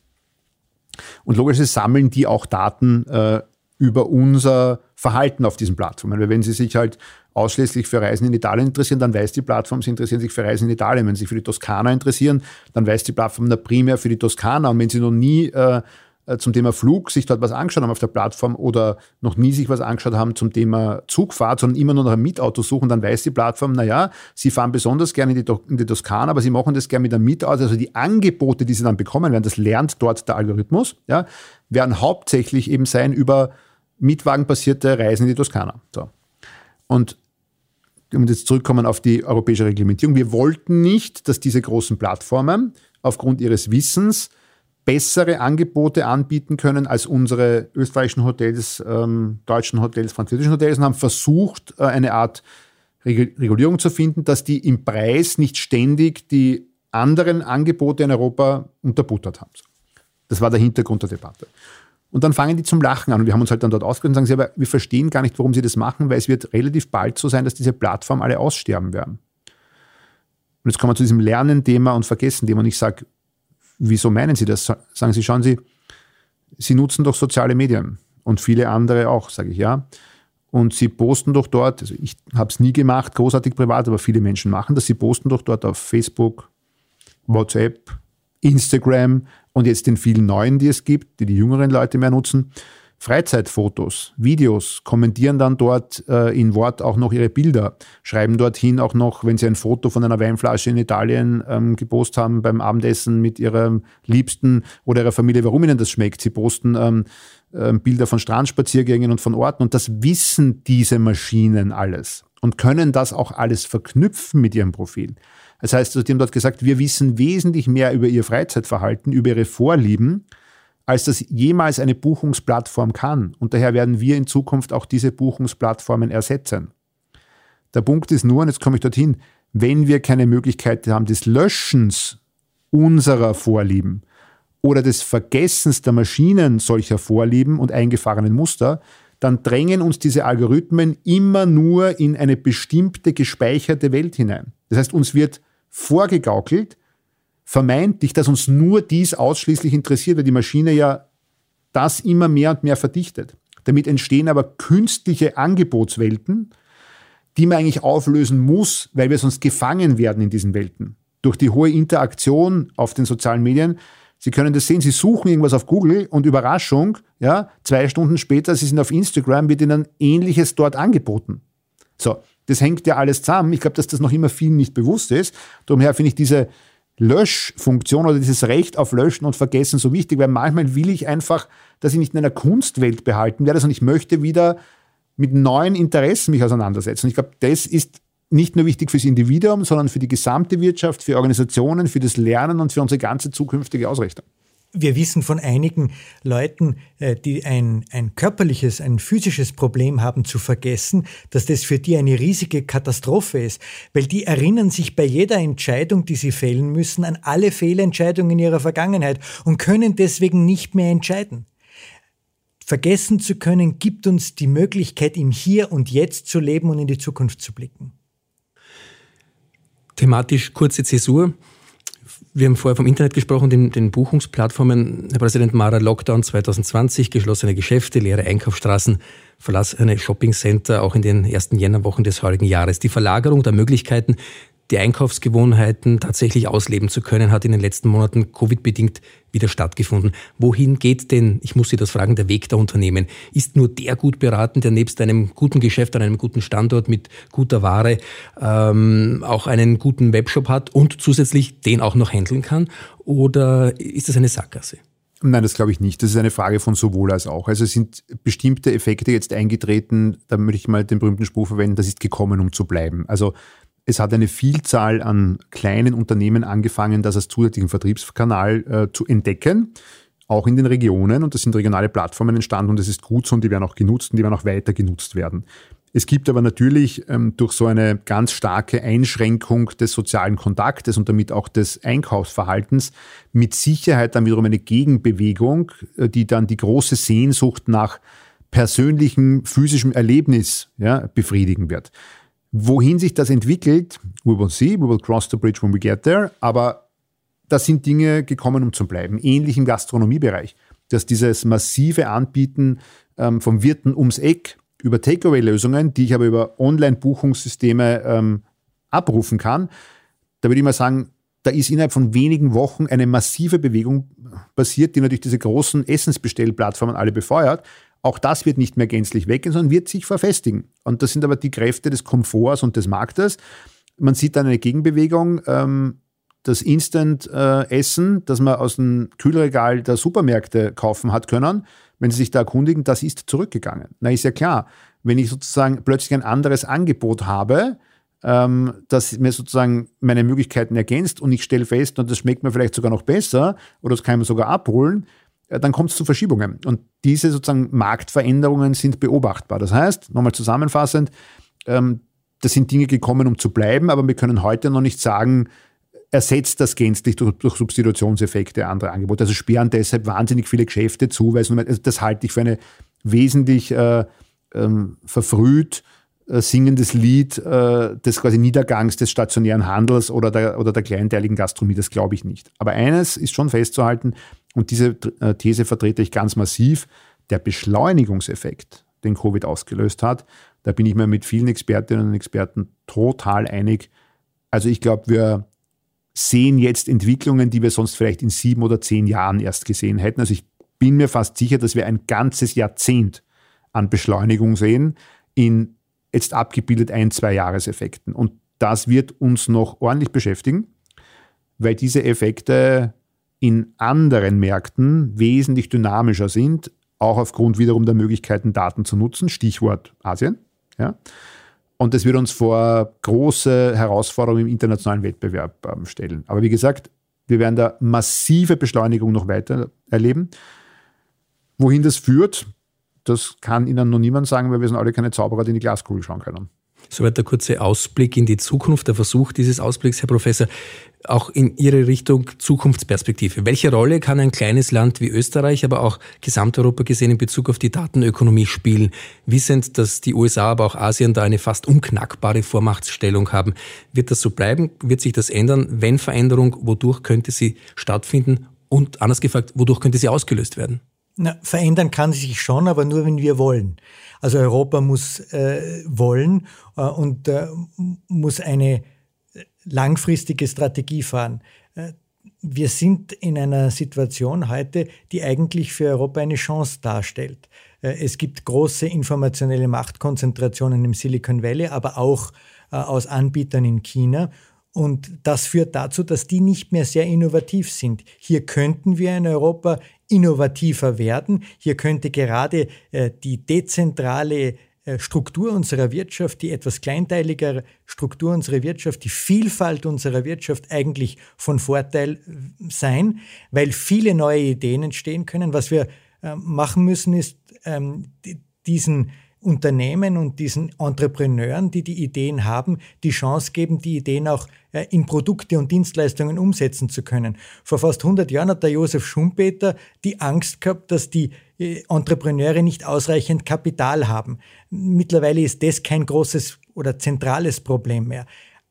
Und logischerweise sammeln die auch Daten äh, über unser Verhalten auf diesen Plattformen. Weil wenn Sie sich halt ausschließlich für Reisen in Italien interessieren, dann weiß die Plattform, sie interessieren sich für Reisen in Italien. Wenn sie sich für die Toskana interessieren, dann weiß die Plattform da primär für die Toskana. Und wenn sie noch nie äh, äh, zum Thema Flug sich dort was angeschaut haben auf der Plattform oder noch nie sich was angeschaut haben zum Thema Zugfahrt, sondern immer nur nach einem Mietauto suchen, dann weiß die Plattform, naja, sie fahren besonders gerne in die, in die Toskana, aber sie machen das gerne mit einem Mietauto. Also die Angebote, die sie dann bekommen werden, das lernt dort der Algorithmus, ja, werden hauptsächlich eben sein über mietwagenbasierte Reisen in die Toskana. So. Und um jetzt zurückkommen auf die europäische Reglementierung, wir wollten nicht, dass diese großen Plattformen aufgrund ihres Wissens bessere Angebote anbieten können als unsere österreichischen Hotels, ähm, deutschen Hotels, französischen Hotels und haben versucht, äh, eine Art Regulierung zu finden, dass die im Preis nicht ständig die anderen Angebote in Europa unterbuttert haben. Das war der Hintergrund der Debatte. Und dann fangen die zum Lachen an. Und wir haben uns halt dann dort ausgehört und sagen, sie, aber wir verstehen gar nicht, warum sie das machen, weil es wird relativ bald so sein, dass diese Plattformen alle aussterben werden. Und jetzt kommen wir zu diesem Lernen-Thema und Vergessen-Thema. Und ich sage, wieso meinen Sie das? Sagen Sie, schauen Sie, Sie nutzen doch soziale Medien und viele andere auch, sage ich ja. Und Sie posten doch dort, also ich habe es nie gemacht, großartig privat, aber viele Menschen machen das, Sie posten doch dort auf Facebook, WhatsApp, Instagram und jetzt den vielen neuen, die es gibt, die die jüngeren Leute mehr nutzen, Freizeitfotos, Videos, kommentieren dann dort äh, in Wort auch noch ihre Bilder, schreiben dorthin auch noch, wenn sie ein Foto von einer Weinflasche in Italien ähm, gepostet haben beim Abendessen mit ihrem Liebsten oder ihrer Familie, warum ihnen das schmeckt. Sie posten ähm, äh, Bilder von Strandspaziergängen und von Orten und das wissen diese Maschinen alles und können das auch alles verknüpfen mit ihrem Profil. Das heißt, die haben dort gesagt, wir wissen wesentlich mehr über ihr Freizeitverhalten, über ihre Vorlieben, als das jemals eine Buchungsplattform kann. Und daher werden wir in Zukunft auch diese Buchungsplattformen ersetzen. Der Punkt ist nur, und jetzt komme ich dorthin, wenn wir keine Möglichkeit haben des Löschens unserer Vorlieben oder des Vergessens der Maschinen solcher Vorlieben und eingefahrenen Muster, dann drängen uns diese Algorithmen immer nur in eine bestimmte gespeicherte Welt hinein. Das heißt, uns wird vorgegaukelt, vermeintlich, dass uns nur dies ausschließlich interessiert, weil die Maschine ja das immer mehr und mehr verdichtet. Damit entstehen aber künstliche Angebotswelten, die man eigentlich auflösen muss, weil wir sonst gefangen werden in diesen Welten. Durch die hohe Interaktion auf den sozialen Medien. Sie können das sehen, Sie suchen irgendwas auf Google und Überraschung, ja, zwei Stunden später, Sie sind auf Instagram, wird Ihnen Ähnliches dort angeboten. So, das hängt ja alles zusammen. Ich glaube, dass das noch immer vielen nicht bewusst ist. Daher finde ich diese Löschfunktion oder dieses Recht auf Löschen und Vergessen so wichtig, weil manchmal will ich einfach, dass ich nicht in einer Kunstwelt behalten werde, sondern ich möchte wieder mit neuen Interessen mich auseinandersetzen. Und ich glaube, das ist nicht nur wichtig fürs Individuum, sondern für die gesamte Wirtschaft, für Organisationen, für das Lernen und für unsere ganze zukünftige Ausrichtung.
Wir wissen von einigen Leuten, äh, die ein, ein körperliches, ein physisches Problem haben, zu vergessen, dass das für die eine riesige Katastrophe ist, weil die erinnern sich bei jeder Entscheidung, die sie fällen müssen, an alle Fehlentscheidungen ihrer Vergangenheit und können deswegen nicht mehr entscheiden. Vergessen zu können, gibt uns die Möglichkeit, im Hier und Jetzt zu leben und in die Zukunft zu blicken.
Thematisch kurze Zäsur. Wir haben vorher vom Internet gesprochen, den, den Buchungsplattformen. Herr Präsident Mara, Lockdown 2020, geschlossene Geschäfte, leere Einkaufsstraßen, verlassene Shoppingcenter, auch in den ersten Jännerwochen des heurigen Jahres. Die Verlagerung der Möglichkeiten, die Einkaufsgewohnheiten tatsächlich ausleben zu können, hat in den letzten Monaten Covid-bedingt wieder stattgefunden. Wohin geht denn, ich muss Sie das fragen, der Weg der Unternehmen? Ist nur der gut beraten, der nebst einem guten Geschäft an einem guten Standort mit guter Ware ähm, auch einen guten Webshop hat und zusätzlich den auch noch handeln kann? Oder ist das eine Sackgasse?
Nein, das glaube ich nicht. Das ist eine Frage von sowohl als auch. Also sind bestimmte Effekte jetzt eingetreten, da möchte ich mal den berühmten Spruch verwenden, das ist gekommen, um zu bleiben. Also es hat eine Vielzahl an kleinen Unternehmen angefangen, das als zusätzlichen Vertriebskanal äh, zu entdecken, auch in den Regionen. Und das sind regionale Plattformen entstanden und das ist gut so und die werden auch genutzt und die werden auch weiter genutzt werden. Es gibt aber natürlich ähm, durch so eine ganz starke Einschränkung des sozialen Kontaktes und damit auch des Einkaufsverhaltens mit Sicherheit dann wiederum eine Gegenbewegung, äh, die dann die große Sehnsucht nach persönlichem, physischem Erlebnis ja, befriedigen wird. Wohin sich das entwickelt, we will see, we will cross the bridge when we get there, aber da sind Dinge gekommen, um zu bleiben. Ähnlich im Gastronomiebereich, dass dieses massive Anbieten ähm, vom Wirten ums Eck über Takeaway-Lösungen, die ich aber über Online-Buchungssysteme ähm, abrufen kann, da würde ich mal sagen, da ist innerhalb von wenigen Wochen eine massive Bewegung passiert, die natürlich diese großen Essensbestellplattformen alle befeuert. Auch das wird nicht mehr gänzlich weggehen, sondern wird sich verfestigen. Und das sind aber die Kräfte des Komforts und des Marktes. Man sieht dann eine Gegenbewegung. Ähm, das Instant-Essen, das man aus dem Kühlregal der Supermärkte kaufen hat können, wenn Sie sich da erkundigen, das ist zurückgegangen. Na, ist ja klar, wenn ich sozusagen plötzlich ein anderes Angebot habe, ähm, das mir sozusagen meine Möglichkeiten ergänzt und ich stelle fest, und das schmeckt mir vielleicht sogar noch besser oder das kann man sogar abholen, äh, dann kommt es zu Verschiebungen. Und diese sozusagen Marktveränderungen sind beobachtbar. Das heißt, nochmal zusammenfassend, ähm, das sind Dinge gekommen, um zu bleiben, aber wir können heute noch nicht sagen, ersetzt das gänzlich durch, durch Substitutionseffekte anderer Angebote. Also sperren deshalb wahnsinnig viele Geschäfte zu, weil also das halte ich für eine wesentlich äh, ähm, verfrüht äh, singendes Lied äh, des quasi Niedergangs des stationären Handels oder der, oder der kleinteiligen Gastronomie. Das glaube ich nicht. Aber eines ist schon festzuhalten, und diese äh, These vertrete ich ganz massiv, der Beschleunigungseffekt, den Covid ausgelöst hat, da bin ich mir mit vielen Expertinnen und Experten total einig. Also ich glaube, wir sehen jetzt Entwicklungen, die wir sonst vielleicht in sieben oder zehn Jahren erst gesehen hätten. Also ich bin mir fast sicher, dass wir ein ganzes Jahrzehnt an Beschleunigung sehen in jetzt abgebildet ein, zwei Jahreseffekten. Und das wird uns noch ordentlich beschäftigen, weil diese Effekte in anderen Märkten wesentlich dynamischer sind, auch aufgrund wiederum der Möglichkeiten, Daten zu nutzen, Stichwort Asien. Ja. Und das wird uns vor große Herausforderungen im internationalen Wettbewerb ähm, stellen. Aber wie gesagt, wir werden da massive Beschleunigung noch weiter erleben. Wohin das führt, das kann Ihnen noch niemand sagen, weil wir sind alle keine Zauberer, die in die Glaskugel schauen können.
Soweit der kurze Ausblick in die Zukunft, der Versuch dieses Ausblicks, Herr Professor, auch in Ihre Richtung Zukunftsperspektive. Welche Rolle kann ein kleines Land wie Österreich, aber auch Gesamteuropa gesehen in Bezug auf die Datenökonomie spielen? Wissend, dass die USA, aber auch Asien da eine fast unknackbare Vormachtstellung haben. Wird das so bleiben? Wird sich das ändern? Wenn Veränderung, wodurch könnte sie stattfinden? Und anders gefragt, wodurch könnte sie ausgelöst werden?
Na, verändern kann sich schon, aber nur, wenn wir wollen. Also Europa muss äh, wollen äh, und äh, muss eine langfristige Strategie fahren. Äh, wir sind in einer Situation heute, die eigentlich für Europa eine Chance darstellt. Äh, es gibt große informationelle Machtkonzentrationen im Silicon Valley, aber auch äh, aus Anbietern in China. Und das führt dazu, dass die nicht mehr sehr innovativ sind. Hier könnten wir in Europa innovativer werden. Hier könnte gerade die dezentrale äh, Struktur unserer Wirtschaft, die etwas kleinteiligere Struktur unserer Wirtschaft, die Vielfalt unserer Wirtschaft eigentlich von Vorteil äh, sein, weil viele neue Ideen entstehen können. Was wir äh, machen müssen, ist ähm, diesen Unternehmen und diesen Entrepreneuren, die die Ideen haben, die Chance geben, die Ideen auch in Produkte und Dienstleistungen umsetzen zu können. Vor fast 100 Jahren hat der Josef Schumpeter die Angst gehabt, dass die Entrepreneure nicht ausreichend Kapital haben. Mittlerweile ist das kein großes oder zentrales Problem mehr.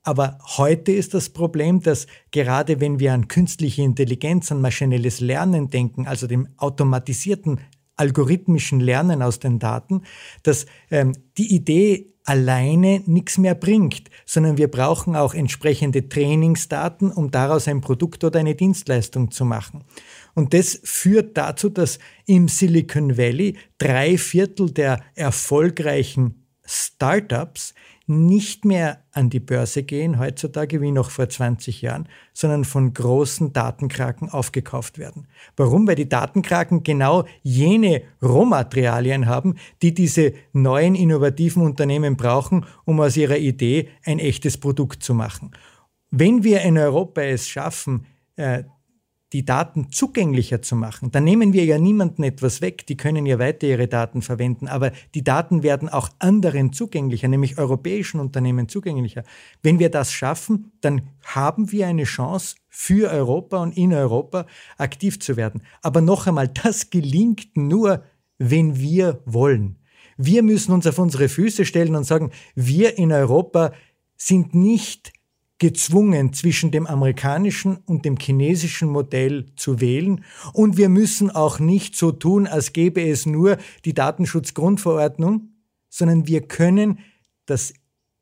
Aber heute ist das Problem, dass gerade wenn wir an künstliche Intelligenz, an maschinelles Lernen denken, also dem automatisierten algorithmischen Lernen aus den Daten, dass ähm, die Idee alleine nichts mehr bringt, sondern wir brauchen auch entsprechende Trainingsdaten, um daraus ein Produkt oder eine Dienstleistung zu machen. Und das führt dazu, dass im Silicon Valley drei Viertel der erfolgreichen Startups nicht mehr an die Börse gehen heutzutage wie noch vor 20 Jahren, sondern von großen Datenkraken aufgekauft werden. Warum? Weil die Datenkraken genau jene Rohmaterialien haben, die diese neuen innovativen Unternehmen brauchen, um aus ihrer Idee ein echtes Produkt zu machen. Wenn wir in Europa es schaffen, äh, die Daten zugänglicher zu machen, dann nehmen wir ja niemanden etwas weg, die können ja weiter ihre Daten verwenden, aber die Daten werden auch anderen zugänglicher, nämlich europäischen Unternehmen zugänglicher. Wenn wir das schaffen, dann haben wir eine Chance für Europa und in Europa aktiv zu werden. Aber noch einmal, das gelingt nur, wenn wir wollen. Wir müssen uns auf unsere Füße stellen und sagen, wir in Europa sind nicht gezwungen, zwischen dem amerikanischen und dem chinesischen Modell zu wählen. Und wir müssen auch nicht so tun, als gäbe es nur die Datenschutzgrundverordnung, sondern wir können das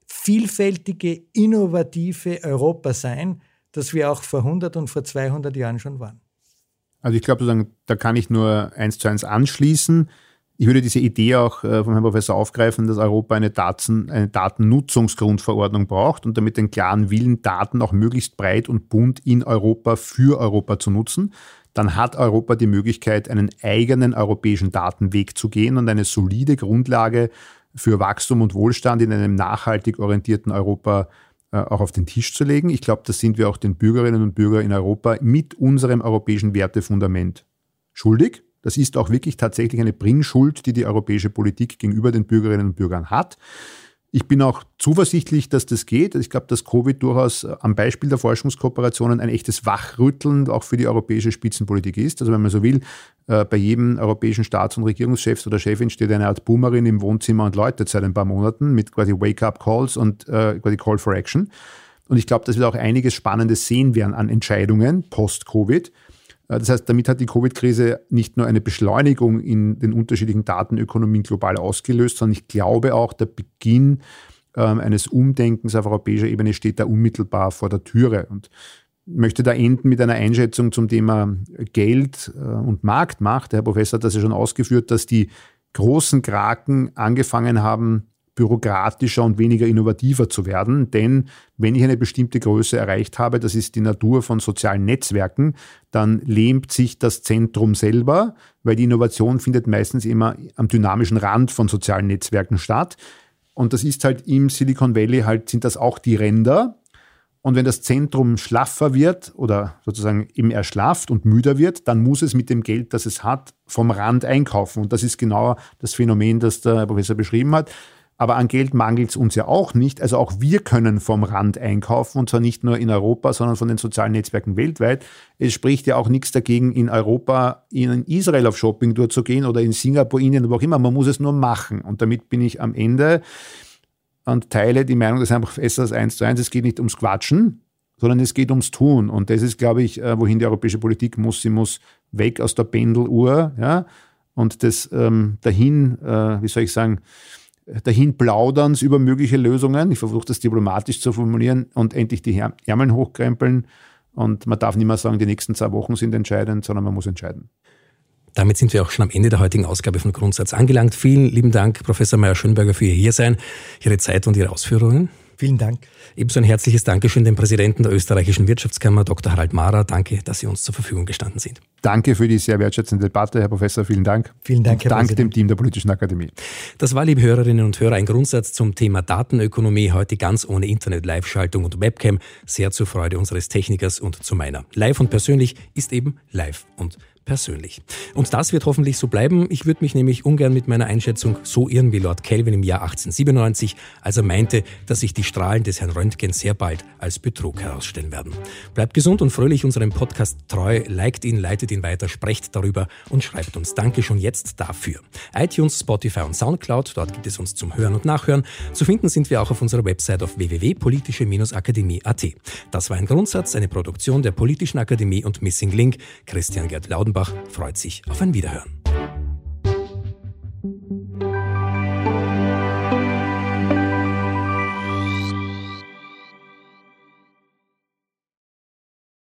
vielfältige, innovative Europa sein, das wir auch vor 100 und vor 200 Jahren schon waren.
Also ich glaube, da kann ich nur eins zu eins anschließen. Ich würde diese Idee auch äh, vom Herrn Professor aufgreifen, dass Europa eine, Daten, eine Datennutzungsgrundverordnung braucht und damit den klaren Willen, Daten auch möglichst breit und bunt in Europa für Europa zu nutzen. Dann hat Europa die Möglichkeit, einen eigenen europäischen Datenweg zu gehen und eine solide Grundlage für Wachstum und Wohlstand in einem nachhaltig orientierten Europa äh, auch auf den Tisch zu legen. Ich glaube, das sind wir auch den Bürgerinnen und Bürgern in Europa mit unserem europäischen Wertefundament schuldig. Das ist auch wirklich tatsächlich eine Bringschuld, die die europäische Politik gegenüber den Bürgerinnen und Bürgern hat. Ich bin auch zuversichtlich, dass das geht. Ich glaube, dass Covid durchaus äh, am Beispiel der Forschungskooperationen ein echtes Wachrütteln auch für die europäische Spitzenpolitik ist. Also wenn man so will, äh, bei jedem europäischen Staats- und Regierungschef oder Chefin steht eine Art Boomerin im Wohnzimmer und läutet seit ein paar Monaten mit quasi Wake-up-Calls und äh, quasi Call for Action. Und ich glaube, dass wir auch einiges Spannendes sehen werden an Entscheidungen post-Covid. Äh, das heißt, damit hat die Covid-Krise nicht nur eine Beschleunigung in den unterschiedlichen Datenökonomien global ausgelöst, sondern ich glaube auch, der Beginn ähm, eines Umdenkens auf europäischer Ebene steht da unmittelbar vor der Türe. Und möchte da enden mit einer Einschätzung zum Thema Geld äh, und Marktmacht. Der Herr Professor hat das ja schon ausgeführt, dass die großen Kraken angefangen haben, bürokratischer und weniger innovativer zu werden. Denn wenn ich eine bestimmte Größe erreicht habe, das ist die Natur von sozialen Netzwerken, dann lähmt sich das Zentrum selber, weil die Innovation findet meistens immer am dynamischen Rand von sozialen Netzwerken statt. Und das ist halt im Silicon Valley halt, sind das auch die Ränder. Und wenn das Zentrum schlaffer wird oder sozusagen eben erschlafft und müder wird, dann muss es mit dem Geld, das es hat, vom Rand einkaufen. Und das ist genau das Phänomen, das der Professor beschrieben hat. Aber an Geld mangelt es uns ja auch nicht. Also auch wir können vom Rand einkaufen und zwar nicht nur in Europa, sondern von den sozialen Netzwerken weltweit. Es spricht ja auch nichts dagegen, in Europa, in Israel auf Shopping durchzugehen oder in Singapur, Indien, wo auch immer. Man muss es nur machen. Und damit bin ich am Ende und teile die Meinung des Herrn Professors eins zu eins. Es geht nicht ums Quatschen, sondern es geht ums Tun. Und das ist, glaube ich, äh, wohin die europäische Politik muss. Sie muss weg aus der Pendeluhr ja, und das ähm, dahin, äh, wie soll ich sagen, dahin Plauderns über mögliche Lösungen. Ich versuche das diplomatisch zu formulieren und endlich die Ärmeln hochkrempeln. Und man darf nicht mehr sagen, die nächsten zwei Wochen sind entscheidend, sondern man muss entscheiden.
Damit sind wir auch schon am Ende der heutigen Ausgabe von Grundsatz angelangt. Vielen lieben Dank, Professor Meyer-Schönberger, für Ihr Hiersein, Ihre Zeit und Ihre Ausführungen.
Vielen Dank.
Ebenso ein herzliches Dankeschön dem Präsidenten der österreichischen Wirtschaftskammer, Dr. Harald Mara. Danke, dass Sie uns zur Verfügung gestanden sind.
Danke für die sehr wertschätzende Debatte, Herr Professor. Vielen Dank.
Vielen Dank,
Herr Dank Präsident. dem Team der Politischen Akademie.
Das war, liebe Hörerinnen und Hörer, ein Grundsatz zum Thema Datenökonomie. Heute ganz ohne Internet-Live-Schaltung und Webcam. Sehr zur Freude unseres Technikers und zu meiner. Live und persönlich ist eben live und persönlich persönlich. Und das wird hoffentlich so bleiben. Ich würde mich nämlich ungern mit meiner Einschätzung so irren wie Lord Kelvin im Jahr 1897, als er meinte, dass sich die Strahlen des Herrn Röntgen sehr bald als Betrug herausstellen werden. Bleibt gesund und fröhlich unserem Podcast treu, liked ihn, leitet ihn weiter, sprecht darüber und schreibt uns Danke schon jetzt dafür. iTunes, Spotify und Soundcloud, dort gibt es uns zum Hören und Nachhören. Zu finden sind wir auch auf unserer Website auf www.politische-akademie.at. Das war ein Grundsatz, eine Produktion der Politischen Akademie und Missing Link. Christian Gerd Offenbach freut sich auf ein Wiederhören.